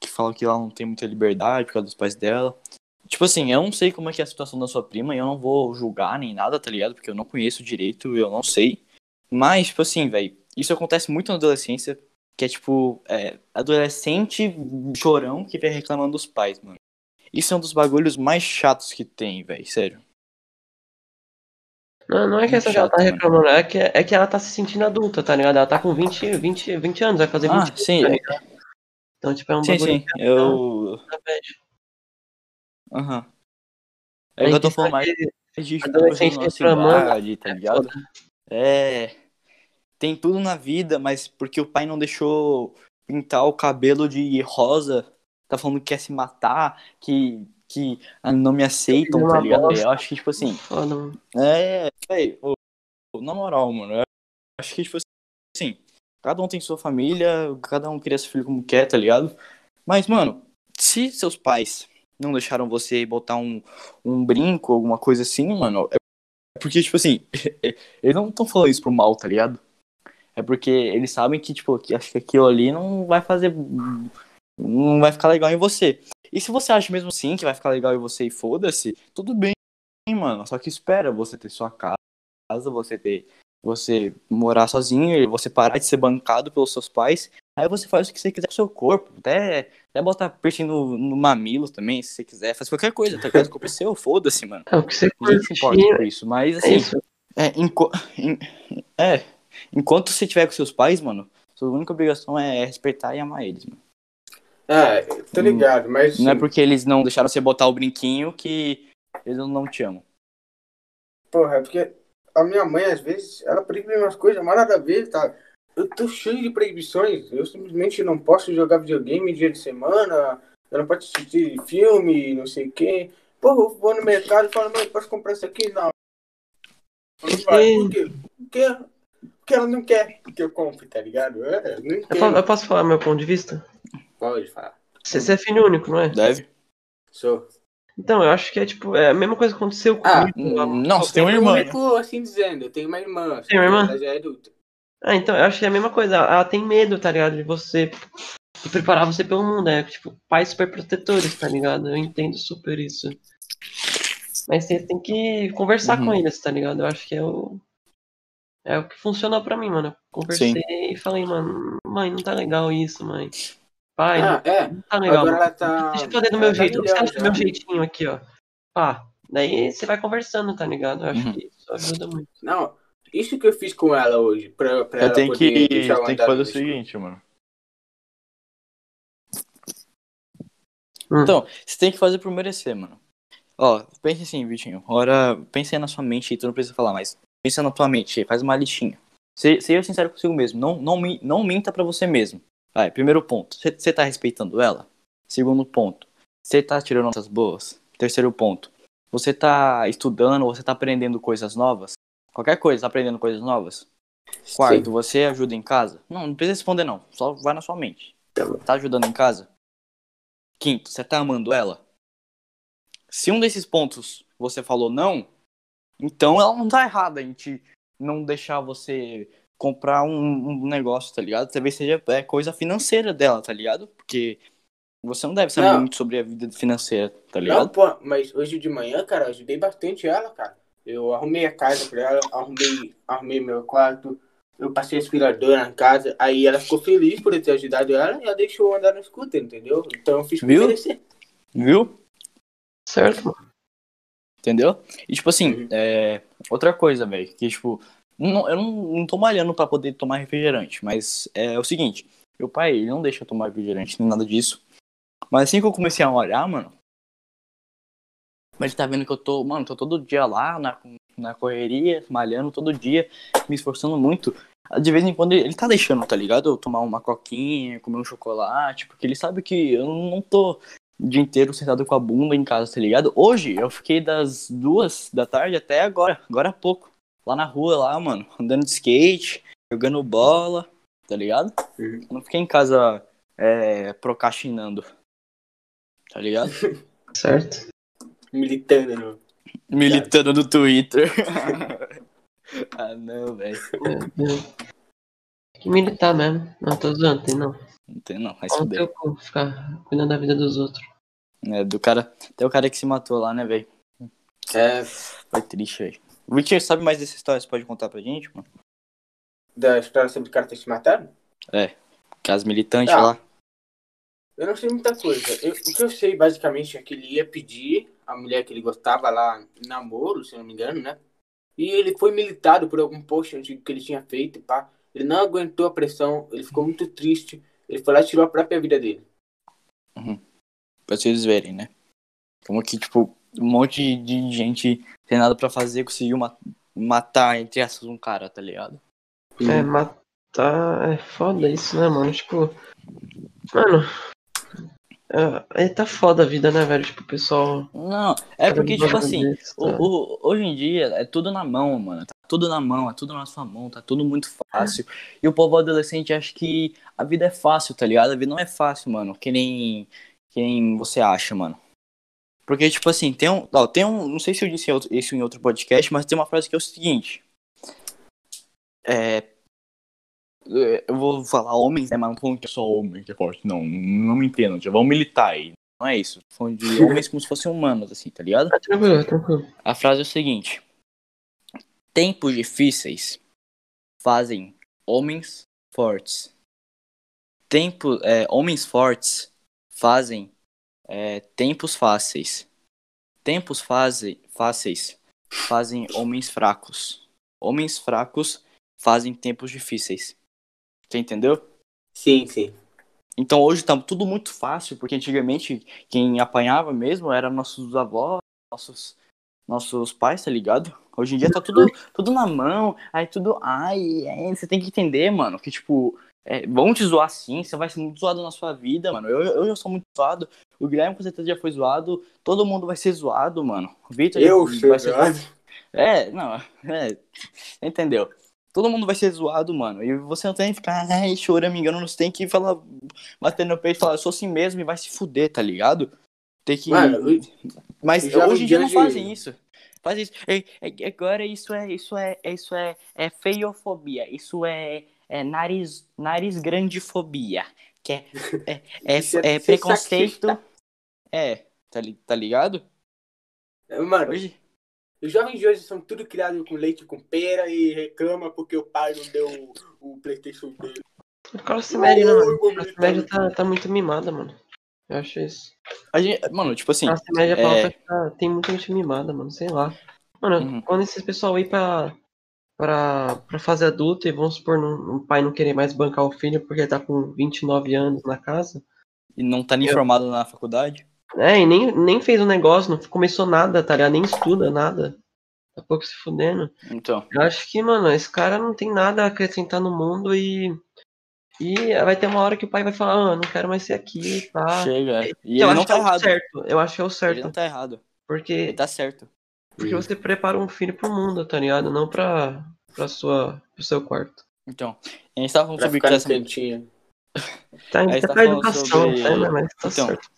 que falam que ela não tem muita liberdade por causa dos pais dela. Tipo assim, eu não sei como é que é a situação da sua prima, e eu não vou julgar nem nada, tá ligado? Porque eu não conheço direito, eu não sei. Mas, tipo assim, velho, isso acontece muito na adolescência, que é tipo, é, adolescente chorão que vem reclamando dos pais, mano. Isso é um dos bagulhos mais chatos que tem, velho, sério.
Não, não é que essa tá
chato, mano.
reclamando, é que, é que ela tá se sentindo adulta, tá ligado? Ela tá com 20, 20, 20 anos, vai fazer 20
Ah,
anos,
sim,
tá ligado? Então, tipo, é um
sim,
bagulho
sim, eu...
que ela pede.
Aham.
A
É que eu tô falando
sabe
mais
que
de tipo,
adolescente reclamando,
tá ligado? É. Tem tudo na vida, mas porque o pai não deixou pintar o cabelo de rosa, tá falando que quer se matar, que, que não me aceitam,
Filho
tá ligado?
bosta.
Eu acho que, tipo assim,
Foda,
é. véi, ô, na moral, mano, eu acho que, tipo assim, cada um tem sua família, cada um cria seu filho como quer, tá ligado? Mas, mano, se seus pais não deixaram você botar um, um brinco, alguma coisa assim, mano, é porque, tipo assim, eles não estão falando isso pro mal, tá ligado? É porque eles sabem que, tipo, que acho que aquilo ali não vai fazer. Não vai ficar legal em você. E se você acha mesmo assim que vai ficar legal em você e foda-se, tudo bem, mano. Só que espera você ter sua casa, você ter. Você morar sozinho e você parar de ser bancado pelos seus pais. Aí você faz o que você quiser com o seu corpo. Até, até botar piercing no, no mamilo também, se você quiser. Faz qualquer coisa, tá ligado? O corpo é seu, foda-se, mano.
É o que você
Ninguém se importa com isso. Mas
É
assim,
isso.
é, enqu- em- é, enquanto você tiver com seus pais, mano, sua única obrigação é respeitar e amar eles, mano.
É, tô ligado, mas.
Não é porque eles não deixaram você botar o brinquinho que eles não te amam.
Porra, é porque a minha mãe, às vezes, ela proíbe umas coisas, mas nada a ver, tá? Eu tô cheio de proibições. Eu simplesmente não posso jogar videogame dia de semana, eu não posso assistir filme, não sei o quê. Porra, eu vou no mercado e falo, mãe, posso comprar isso aqui? Não. Não vai. Por quê? Porque, porque ela não quer que eu compre, tá ligado? É, não
Eu, eu posso falar meu ponto de vista?
Pode falar.
Você, você é filho único, não é?
Deve?
Sou.
Então, eu acho que é tipo, é a mesma coisa que aconteceu
Ah,
comigo.
Hum, Não, você tem uma irmã. né?
único, assim dizendo, eu tenho uma irmã.
Tem uma irmã?
Ela já é adulta.
Ah, então, eu acho que é a mesma coisa. Ela tem medo, tá ligado? De você. De preparar você pelo mundo. É tipo, pais super protetores, tá ligado? Eu entendo super isso. Mas você tem que conversar
Uhum.
com eles, tá ligado? Eu acho que é o. É o que funcionou pra mim, mano. Eu conversei e falei, mano, mãe, não tá legal isso, mãe. Pai,
Ah, é.
não tá legal.
Agora ela tá.
Deixa eu fazer do
ela
meu
tá
jeito.
melhor
Observa do meu
já.
jeitinho aqui, ó. Pá. Daí você vai conversando, tá ligado? Eu acho
Uhum.
que isso ajuda muito.
Não, isso que eu fiz com ela hoje, pra, pra
Eu
ela
tenho
poder
que,
deixar eu
tem que fazer o seguinte, mano.
Hum.
Então, você tem que fazer por merecer, mano. Ó, pense assim, Vitinho. Ora, pense aí na sua mente e tu não precisa falar mais. Pensa na tua mente, faz uma listinha. Se- Seja sincero consigo mesmo. Não, não, não minta pra você mesmo. Vai, primeiro ponto. Você- tá respeitando ela? Segundo ponto. Você tá tirando notas boas? Terceiro ponto. Você tá estudando, você tá aprendendo coisas novas? Qualquer coisa, tá aprendendo coisas novas? Quarto, você ajuda em casa? Não, não precisa responder não. Só vai na sua mente.
Tá.
Tá ajudando em casa? Quinto, você tá amando ela? Se um desses pontos você falou não, então ela não tá errada em te não deixar você comprar um, um negócio, tá ligado? Talvez seja é, coisa financeira dela, tá ligado? Porque você não deve saber
Não.
muito sobre a vida financeira, tá
Não,
ligado?
pô, mas hoje de manhã, cara, eu ajudei bastante ela, cara. Eu arrumei a casa pra ela, arrumei, arrumei meu quarto, eu passei aspiradora na casa, aí ela ficou feliz por eu ter ajudado ela e ela deixou eu andar no scooter, entendeu? Então eu fiz
Viu?
merecer.
Viu?
Certo, mano.
Entendeu? E tipo assim,
Uhum.
é, outra coisa, velho, que tipo, não- eu não, não tô malhando pra poder tomar refrigerante, mas é o seguinte, meu pai, ele não deixa eu tomar refrigerante, nem nada disso. Mas assim que eu comecei a malhar, mano, mas ele tá vendo que eu tô, mano, tô todo dia lá na, na correria, malhando todo dia, me esforçando muito. De vez em quando ele, ele tá deixando, tá ligado? Eu tomar uma coquinha, comer um chocolate, porque ele sabe que eu não tô o dia inteiro sentado com a bunda em casa, tá ligado? Hoje eu fiquei das duas da tarde até agora, agora há pouco. Lá na rua, lá, mano, andando de skate, jogando bola, tá ligado?
Uhum.
Eu não fiquei em casa é, procrastinando. Tá ligado?
Certo.
Militando no.
Militando no Twitter. ah, não, velho.
É, é. Tem que militar mesmo. Não, tô zoando, tem não.
Não tem, não. Vai se fuder.
ficar cuidando da vida dos outros.
É, do cara. Até o cara que se matou lá, né, velho?
É,
Foi triste, velho. Richard, sabe mais dessa história? Você pode contar pra gente, mano?
da história sobre o cara ter se matado?
Caso militante
Ah.
lá.
Eu não sei muita coisa. Eu- o que eu sei, basicamente, é que ele ia pedir a mulher que ele gostava lá namoro, se eu não me engano, né? E ele foi militado por algum post antigo que ele tinha feito, pá. Ele não aguentou a pressão, ele ficou muito triste. Ele foi lá e tirou a própria vida dele.
Pra vocês verem, né? Como que, tipo, um monte de gente sem nada pra fazer conseguiu ma- matar, entre essas, um cara, tá ligado?
É, matar é foda isso, né, mano? Tipo. Mano. É, tá foda a vida, né, velho? Tipo, o pessoal.
Não, é porque, tipo assim,
Desse,
o-
tá?
o- hoje em dia é tudo na mão, mano. Tá tudo na mão, é tudo na sua mão, tá tudo muito fácil. E o povo adolescente acha que a vida é fácil, tá ligado? A vida não é fácil, mano. Que nem, que nem você acha, mano. Porque, tipo assim, tem um. Ó, tem um. Não sei se eu disse isso em outro podcast, mas tem uma frase que é o seguinte. É. Eu vou falar homens, né? Mas não falando que é só homem que é forte. Não, não me entendam. Já vão militar aí. Não é isso. Falando de homens como se fossem humanos, assim, tá ligado?
Tá tranquilo, tranquilo.
A frase é o seguinte: Tempos difíceis fazem homens fortes. Tempo, é, homens fortes fazem é, tempos fáceis. Tempos fazem, fáceis fazem homens fracos. Homens fracos fazem tempos difíceis. Você entendeu?
Sim, sim.
Então hoje tá tudo muito fácil, porque antigamente quem apanhava mesmo eram nossos avós, nossos, nossos pais, tá ligado? Hoje em dia tá tudo, tudo na mão, aí tudo. Ai, é, você tem que entender, mano, que tipo, é, vão te zoar sim, você vai ser muito zoado na sua vida, mano. Eu, eu já sou muito zoado, o Guilherme com certeza já foi zoado, todo mundo vai ser zoado, mano. O Vitor
Eu
já vai ser
zoado.
é, não, é, entendeu? Todo mundo vai ser zoado, mano. E você não tem que ficar, ai, chorando, me engano, você tem que falar, bater no peito e falar, eu sou assim mesmo e vai se fuder, tá ligado? Tem que.
Mano, eu-
Mas hoje em dia não
diante-
fazem isso. Faz isso. É- é- agora isso é, isso é, isso é, é feiofobia. Isso é, é nariz, nariz grandefobia. Que é, é, é,
é
é preconceito. É, tá, li- tá ligado?
Mano,
Hoje.
os jovens de hoje são tudo criados com leite com pera e reclama porque o pai não deu o, o Playstation dele.
A classe média, né, mano?
Oi,
A média tá, tá muito mimada, mano. Eu acho isso.
A gente, mano, tipo assim.
Classe média pra
é-
tá- tem muita gente mimada, mano. Sei lá. Mano,
Uhum.
quando esses pessoal ir pra, pra, pra fase adulta e vamos supor não, o pai não querer mais bancar o filho porque ele tá com 29 anos na casa.
E não tá nem
Eu-
formado na faculdade.
É, e nem, nem fez o negócio, não começou nada, tá ligado? Nem estuda nada. Tá pouco se fudendo.
Então.
Eu acho que, mano, esse cara não tem nada a acrescentar no mundo e. E vai ter uma hora que o pai vai falar, ah, não quero mais ser aqui, tá?
Chega. E
eu
ele
acho
não
que
tá
é o
errado.
certo. Eu acho que é o
Ele
certo.
não tá errado. Ele
Porque,
tá certo.
porque você prepara um filho pro mundo, tá ligado? Não pra, pra sua, pro seu quarto.
Então. A gente tava falando
Pra
sobre
ficar cantinho.
Tá,
Aí
ainda
você
tá
tá
pra
falando
educação,
sobre-
né? Mas tá
Então,
certo.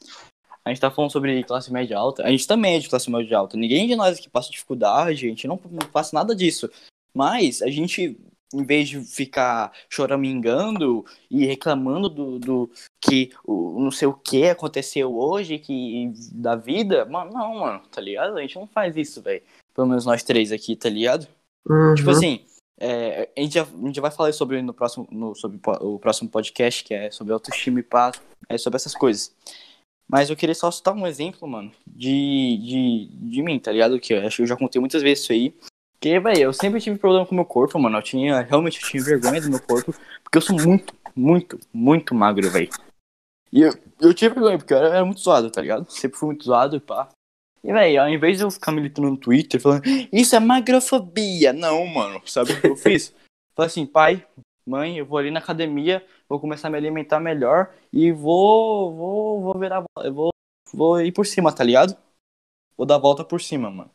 A gente tá falando sobre classe média alta. A gente também é de classe média alta. Ninguém de nós aqui passa dificuldade, a gente não passa nada disso. Mas a gente, em vez de ficar choramingando e reclamando do, do que o não sei o que aconteceu hoje, que da vida, mano, não, mano, tá ligado? A gente não faz isso, velho. Pelo menos nós três aqui, tá ligado?
Uhum.
Tipo assim, é, a, gente já, a gente vai falar sobre no próximo, no, sobre o próximo podcast, que é sobre autoestima e pá, é sobre essas coisas. Mas eu queria só citar um exemplo, mano, de, de, de mim, tá ligado? Que eu acho que eu já contei muitas vezes isso aí. Que, velho, eu sempre tive problema com o meu corpo, mano. Eu tinha, realmente, eu tinha vergonha do meu corpo. Porque eu sou muito, muito, muito magro, velho. E eu, eu tinha vergonha, porque eu era, era muito zoado, tá ligado? Sempre fui muito zoado e pá. E, velho, ao invés de eu ficar militando no Twitter falando, isso é magrofobia. Não, mano. Sabe o que eu fiz? Falei assim, pai, mãe, eu vou ali na academia, vou começar a me alimentar melhor e vou, vou, vou virar, eu vou, vou ir por cima, tá ligado? Vou dar a volta por cima, mano.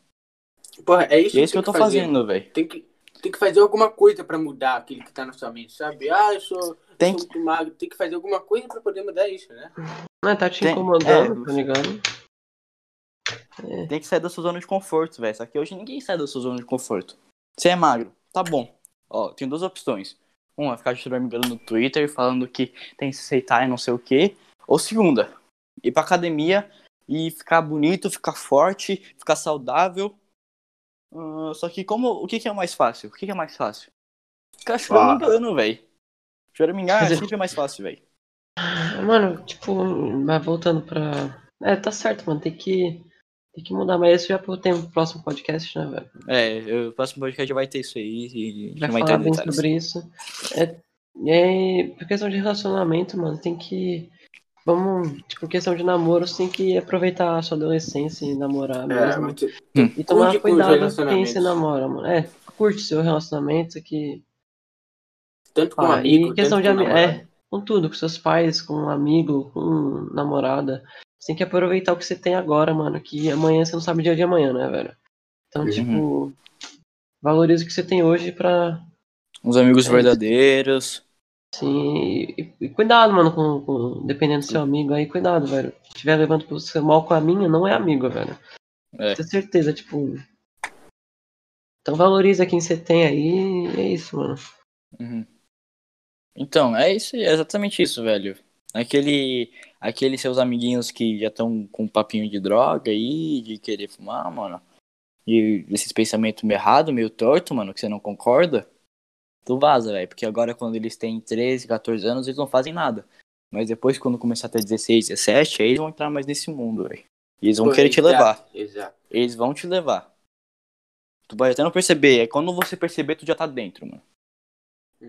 Porra, é isso
é isso que eu
tem
tô
fazer.
fazendo, velho.
Tem que, tem que fazer alguma coisa pra mudar aquilo que tá na sua mente, sabe? Ah, eu sou,
Tem
sou muito magro. Tem que fazer alguma coisa pra poder mudar isso, né?
Não, tá te
Tem-
incomodando,
é,
tá ligado?
Tem que sair da sua zona de conforto, velho. Só que hoje ninguém sai da sua zona de conforto. Você é magro, tá bom. Ó, tem duas opções. uma, ficar choramingando no Twitter, falando que tem que se aceitar e não sei o quê. Ou segunda, ir pra academia e ficar bonito, ficar forte, ficar saudável. Uh, só que como, o que, que é mais fácil? O que, que é mais fácil? Ficar choramingando, velho. Choramingar é sempre mais fácil, velho.
Mano, tipo, mas voltando pra. É, tá certo, mano. Tem que. Tem que mudar, mas isso já tem o próximo podcast, né, velho?
É, o próximo podcast já vai ter isso aí e gente
Vai falar bem
detalhes.
sobre isso. É, é, por questão de relacionamento, mano, tem que. Vamos, tipo, questão de namoro, você tem que aproveitar a sua adolescência e namorar
É,
mesmo.
mas tu-
E tomar
Curte
cuidado com quem você namora, mano. É, curte seu relacionamento que.
tanto com
Ah,
amigo,
e questão
tanto
de
namorado.
é, com tudo, com seus pais, com um amigo, com namorada. Você tem que aproveitar o que você tem agora, mano. Que amanhã você não sabe o dia de amanhã, né, velho? Então,
Uhum.
tipo, valorize o que você tem hoje pra.
Uns amigos
É isso.
verdadeiros.
Sim, e, e cuidado, mano, com, com- dependendo do seu amigo aí, cuidado, velho. Se estiver levando pro seu mau caminho, não é amigo, velho.
É.
Tenho certeza, tipo. Então valoriza quem você tem aí é isso, mano.
Uhum. Então, é isso, é exatamente isso, velho. Aquele, aqueles seus amiguinhos que já estão com um papinho de droga aí, de querer fumar, mano. E esses pensamentos meio errado, meio torto, mano, que você não concorda. Tu vaza, velho. Porque agora quando eles têm 13, 14 anos, eles não fazem nada. Mas depois, quando começar a ter 16, 17, aí eles vão entrar mais nesse mundo, velho. E eles vão
Pô,
querer te levar.
Exato.
Eles vão te levar. Tu pode até não perceber. É quando você perceber, tu já tá dentro, mano.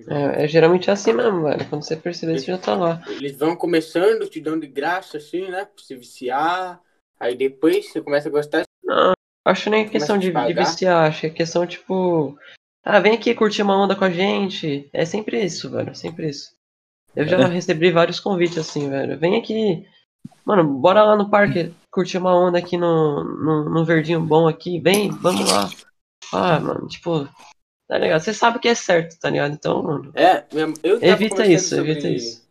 É, é geralmente assim mesmo, velho. Quando você perceber, você já tá lá.
Eles vão começando, te dando de graça, assim, né? Pra você viciar. Aí depois você começa a gostar.
Não, acho nem questão de, de viciar, acho que é questão, tipo. Ah, vem aqui curtir uma onda com a gente. É sempre isso, velho. Sempre isso. Eu já
É.
recebi vários convites assim, velho. Vem aqui. Mano, bora lá no parque curtir uma onda aqui no, no, no verdinho bom aqui. Vem, vamos lá. Ah, mano, tipo. Tá ligado? Você sabe que é certo, tá ligado? Então, mano.
É, eu tava
Evita isso,
sobre-
evita isso.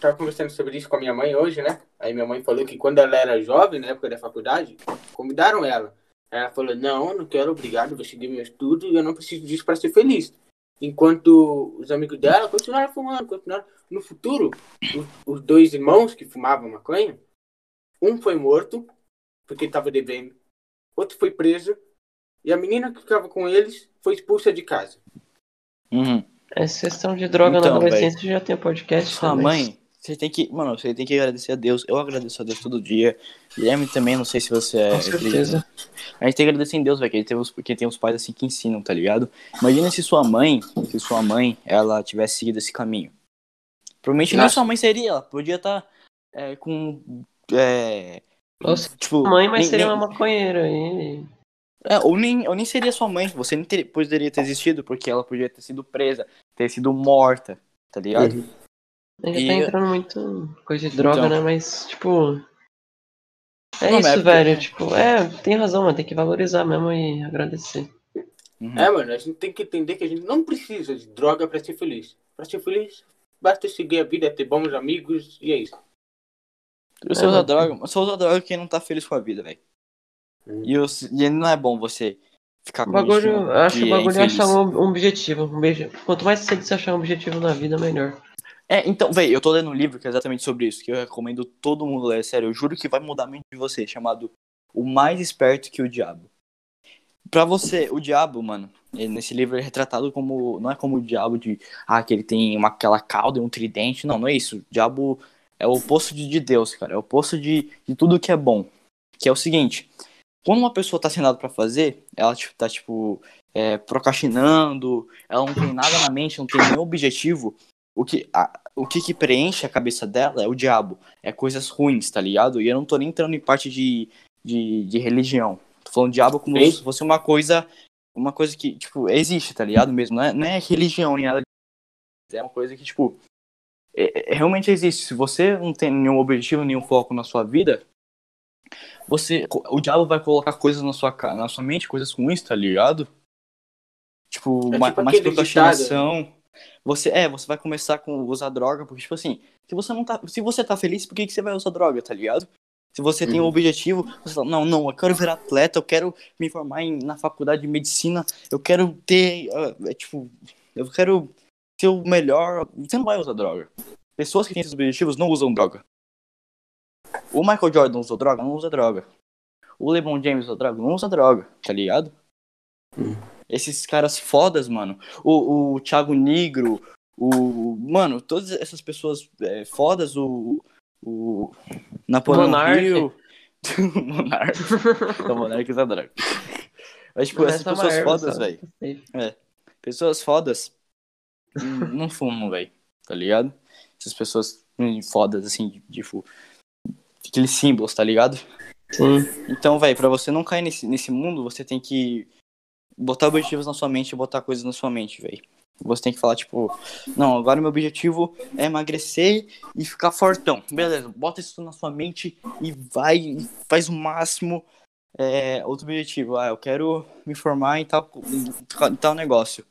Tava conversando sobre isso com a minha mãe hoje, né? Aí minha mãe falou que quando ela era jovem, na época da faculdade, convidaram ela. Ela falou, não, eu não quero, obrigado, vou seguir meu estudo e eu não preciso disso para ser feliz. Enquanto os amigos dela continuaram fumando, continuaram. No futuro, os, os dois irmãos que fumavam maconha, um foi morto, porque estava devendo, outro foi preso, e a menina que ficava com eles foi expulsa de casa.
Uhum.
Essa questão de droga
Então,
na adolescência já tem podcast.
Sua
mas-
mãe, você tem que. Mano, você tem que agradecer a Deus. Eu agradeço a Deus todo dia. Guilherme também, não sei se você é.
Com certeza.
A gente tem que agradecer em Deus, velho, que tem os, que tem uns pais assim que ensinam, tá ligado? Imagina se sua mãe, se sua mãe, ela tivesse seguido esse caminho. Provavelmente nem
Nossa.
sua mãe seria, ela podia estar com. É,
Nossa,
tipo.
mãe, mas
nem-
seria
nem-
uma maconheira aí.
É, ou nem, ou nem seria sua mãe, você nem ter, poderia ter existido, porque ela podia ter sido presa, ter sido morta, tá ligado?
Uhum.
A gente
E-
tá entrando muito coisa de droga,
Então.
né? Mas, tipo. É
Não,
isso,
é porque-
velho. Tipo, é, tem razão, mano. Tem que valorizar mesmo e agradecer.
Uhum.
É, mano, a gente tem que entender que a gente não precisa de droga pra ser feliz. Pra ser feliz, basta seguir a vida, ter bons amigos e é isso.
Você
É,
usa
mas-
droga, você usa droga quem não tá feliz com a vida, velho.
Hum.
E, e não é bom você ficar
O
com
bagulho,
isso
acho que o bagulho é achar um, objetivo. Um obje- Quanto mais cedo você achar um objetivo na vida, melhor.
É, então, velho, eu tô lendo um livro que é exatamente sobre isso, que eu recomendo todo mundo ler, sério, eu juro que vai mudar a mente de você, chamado O Mais Esperto que o Diabo. Pra você, o diabo, mano, nesse livro é retratado como, não é como o diabo de, ah, que ele tem uma, aquela cauda e um tridente, não, não é isso, o diabo é o oposto de, de Deus, cara, é o oposto de, de tudo que é bom, que é o seguinte, quando uma pessoa tá sem nada pra fazer, ela tipo, tá, tipo, é, procrastinando, ela não tem nada na mente, não tem nenhum objetivo, o que, a- o que que preenche a cabeça dela é o diabo. É coisas ruins, tá ligado? E eu não tô nem entrando em parte de, de, de religião. Tô falando diabo como se fosse uma coisa. Uma coisa que, tipo, existe, tá ligado mesmo? Não é, não é religião nem nada. É uma coisa que, tipo, é- é- realmente existe. Se você não tem nenhum objetivo, nenhum foco na sua vida, você. O diabo vai colocar coisas na sua, na sua mente, coisas ruins, tá ligado? Tipo,
É tipo
mais
aquele
procrastinação. Você, é, você vai começar com usar droga, porque, tipo assim, se você não tá. Se você tá feliz, por que, que você vai usar droga, tá ligado? Se você tem um
Uhum.
objetivo, você fala, não, não, eu quero virar atleta, eu quero me formar em, na faculdade de medicina, eu quero ter. ah, é, tipo, eu quero seu melhor, você não vai usar droga. Pessoas que têm esses objetivos não usam droga. O Michael Jordan usou droga? Não usa droga. O LeBron James usou droga? Não usa droga, tá ligado? Esses caras fodas, mano. O, o Thiago Negro, o. Mano, todas essas pessoas é, fodas, o. O. Napoleão
Monark.
Hill. o Monark. o Monark usa droga. Mas, tipo, essas
Essa é uma
pessoas
erva,
fodas,
sabe?
velho. Pessoas fodas não fumam, velho. Tá ligado? Essas pessoas hum, fodas, assim, de, tipo. Aqueles símbolos, tá ligado?
Sim.
Então, velho, pra você não cair nesse, nesse mundo, você tem que botar objetivos na sua mente e botar coisas na sua mente, velho. Você tem que falar, tipo, não, agora meu objetivo é emagrecer e ficar fortão. Beleza, bota isso na sua mente e vai, faz o máximo. É, outro objetivo, ah, eu quero me formar em tal, em tal negócio.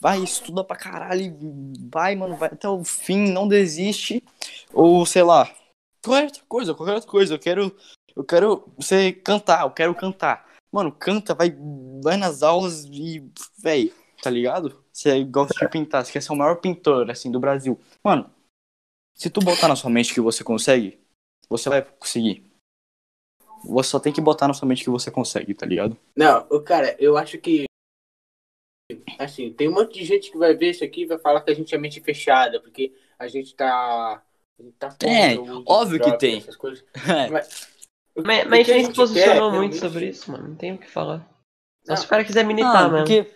Vai, estuda pra caralho, vai, mano, vai até o fim, não desiste. Ou, sei lá, qualquer outra coisa, qualquer outra coisa. Eu quero, eu quero você cantar, eu quero cantar. Mano, canta, vai, vai nas aulas e, véi, tá ligado? Você gosta de pintar, você quer ser o maior pintor, assim, do Brasil. Mano, se tu botar na sua mente que você consegue, você vai conseguir. Você só tem que botar na sua mente que você consegue, tá ligado?
Não, o cara, eu acho que. Assim, tem um monte de gente que vai ver isso aqui e vai falar que a gente é mente fechada, porque a gente tá. A gente tá de
óbvio que tem.
Essas coisas.
É.
Mas,
Mas, mas a gente se posicionou
quer,
muito
realmente-
sobre isso, mano. Não tem o que falar. Só
Não.
se o cara quiser militar, mano.
porque.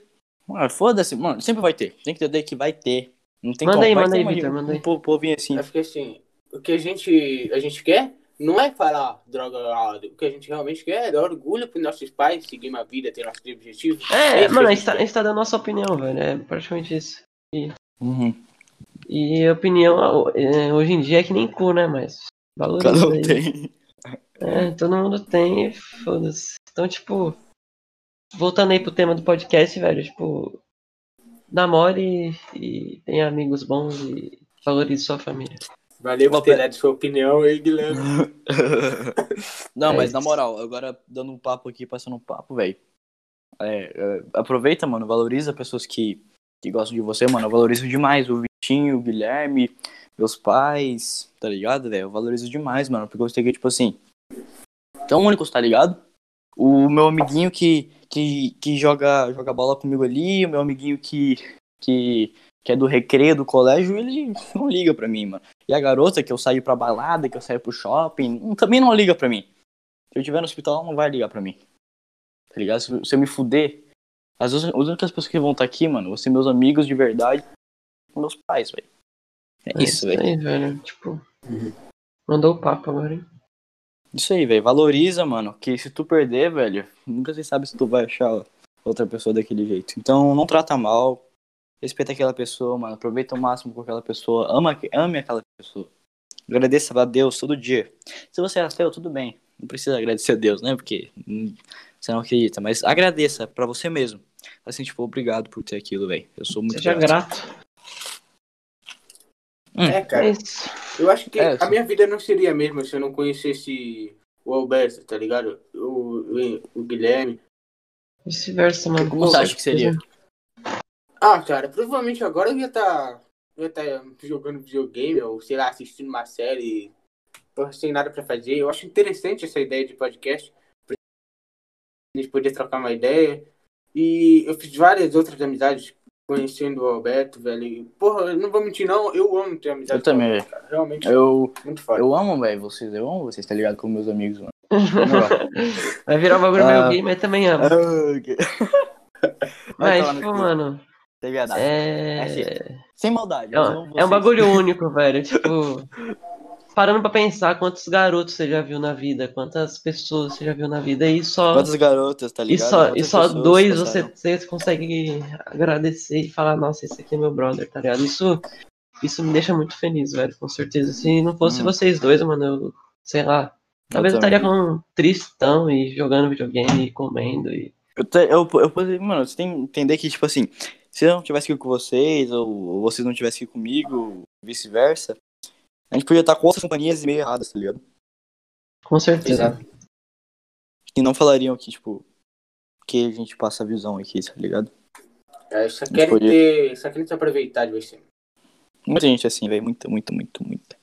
Mano, foda-se, mano, sempre vai ter. Tem que entender que vai ter. Não tem
Manda
como.
aí,
vai
manda aí, Vitor, manda aí.
Um po- povinho assim.
É porque assim, o que a gente, a gente quer não é falar droga. O que a gente realmente quer é dar orgulho pros nossos pais, seguir uma vida, ter nossos objetivos.
É,
isso
mano, a gente, tá, a gente tá dando nossa opinião, velho. É praticamente isso.
Uhum.
E a opinião é, hoje em dia é que nem cu, né? Mas valoriza
Cada um
aí.
tem.
É, todo mundo tem, foda-se. Então, tipo, voltando aí pro tema do podcast, velho, tipo, namore e tenha amigos bons e valorize sua família.
Valeu por ter dado sua opinião aí, Guilherme.
Não,
É
mas na
isso.
moral, agora dando um papo aqui, passando um papo, velho. É, é, aproveita, mano, valoriza pessoas que, que gostam de você, mano. Eu valorizo demais o Vitinho, o Guilherme, meus pais, tá ligado, velho? Eu valorizo demais, mano, porque eu sei que, tipo assim, tão únicos, tá ligado? O meu amiguinho que, que, que joga, joga bola comigo ali, o meu amiguinho que, que, que é do recreio do colégio, ele não liga pra mim, mano. E a garota que eu saio pra balada, que eu saio pro shopping, hum, também não liga pra mim. Se eu estiver no hospital, ela não vai ligar pra mim. Tá ligado? Se, se eu me fuder, as, as únicas pessoas que vão estar aqui, mano, vão ser meus amigos de verdade meus pais, velho. É, isso, velho.
aí, velho. Tipo, mandou o papo agora, hein?
Isso aí, velho. Valoriza, mano. Que se tu perder, velho, nunca se sabe se tu vai achar outra pessoa daquele jeito. Então não trata mal. Respeita aquela pessoa, mano. Aproveita o máximo com aquela pessoa. Ama, ame aquela pessoa. Agradeça a Deus todo dia. Se você é ateu, tudo bem. Não precisa agradecer a Deus, né? Porque você não acredita. Mas agradeça pra você mesmo. Assim, tipo, obrigado por ter aquilo, velho. Eu sou muito
Seja
grato.
grato.
É,
É
cara.
isso.
Eu acho que
É,
a
sim.
minha vida não seria a mesma se eu não conhecesse o Alberto, tá ligado? O, o, o Guilherme.
Vice-versa, mano.
Como você acha que seria?
Ah, cara, provavelmente agora eu ia estar ia tá jogando videogame ou, sei lá, assistindo uma série porra, sem nada pra fazer. Eu acho interessante essa ideia de podcast. A gente poder trocar uma ideia. E eu fiz várias outras amizades conhecendo o Alberto, velho. Porra, eu não vou mentir, não. Eu amo ter amizade
Eu também,
com o Alberto, cara. Realmente,
Eu,
muito foda.
eu amo, velho, vocês. Eu amo vocês, tá ligado? Com meus amigos, mano.
Vai virar um bagulho
Ah.
meio gay, mas também amo.
Vai
Mas, tipo, mano,
É verdade.
é.
Sem maldade.
É um,
amo
é um bagulho único, velho. Tipo, parando pra pensar quantos garotos você já viu na vida, quantas pessoas você já viu na vida, e só,
Quantas garotas, tá
e
ligado?
só, e só dois você,
passaram.
você consegue agradecer e falar, nossa, esse aqui é meu brother, tá ligado? Isso, isso me deixa muito feliz, velho, com certeza. Se não fosse
Hum.
vocês dois, mano, eu, sei lá, talvez eu,
também.
estaria com um tristão e jogando videogame e comendo e.
Eu, te- eu, eu, mano, você tem que entender que, tipo assim, se eu não tivesse aqui com vocês, ou, ou vocês não tivessem aqui comigo, vice-versa, a gente podia estar com outras companhias meio erradas, tá ligado?
Com certeza.
E não falariam que, tipo, que a gente passa a visão aqui, tá ligado?
É, só querem
Escolhi.
ter. Só querem se aproveitar de você.
Muita gente assim, velho. Muita, muita, muita, muita.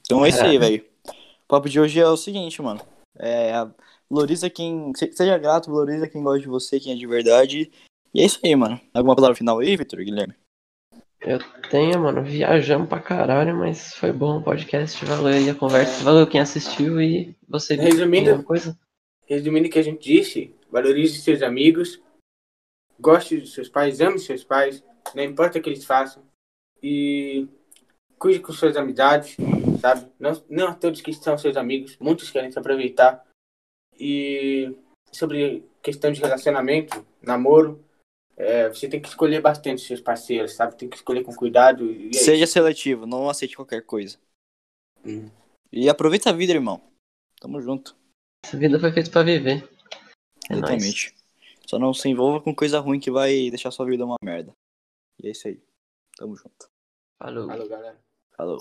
Então é isso aí, velho. O papo de hoje é o seguinte, mano. É, valoriza quem. se- Seja grato, valoriza quem gosta de você, quem é de verdade. E é isso aí, mano. Alguma palavra final aí, Vitor Guilherme?
Eu tenho, mano, viajamos pra caralho, mas foi bom o podcast, valeu aí a conversa, valeu quem assistiu e você viu
Resumindo-
alguma coisa?
Resumindo o que a gente disse, valorize seus amigos, goste dos seus pais, ame seus pais, não importa o que eles façam. E cuide com suas amizades, sabe? Não, não todos que são seus amigos, muitos querem se aproveitar. E sobre questão de relacionamento, namoro, é, você tem que escolher bastante seus parceiros, sabe? Tem que escolher com cuidado. E é
Seja
isso.
seletivo, não aceite qualquer coisa.
Hum.
E aproveita a vida, irmão. Tamo junto.
Essa vida foi feita pra viver. É nóis.
Exatamente. Só não se envolva com coisa ruim que vai deixar sua vida uma merda. E é isso aí. Tamo junto.
Falou.
Falou, galera.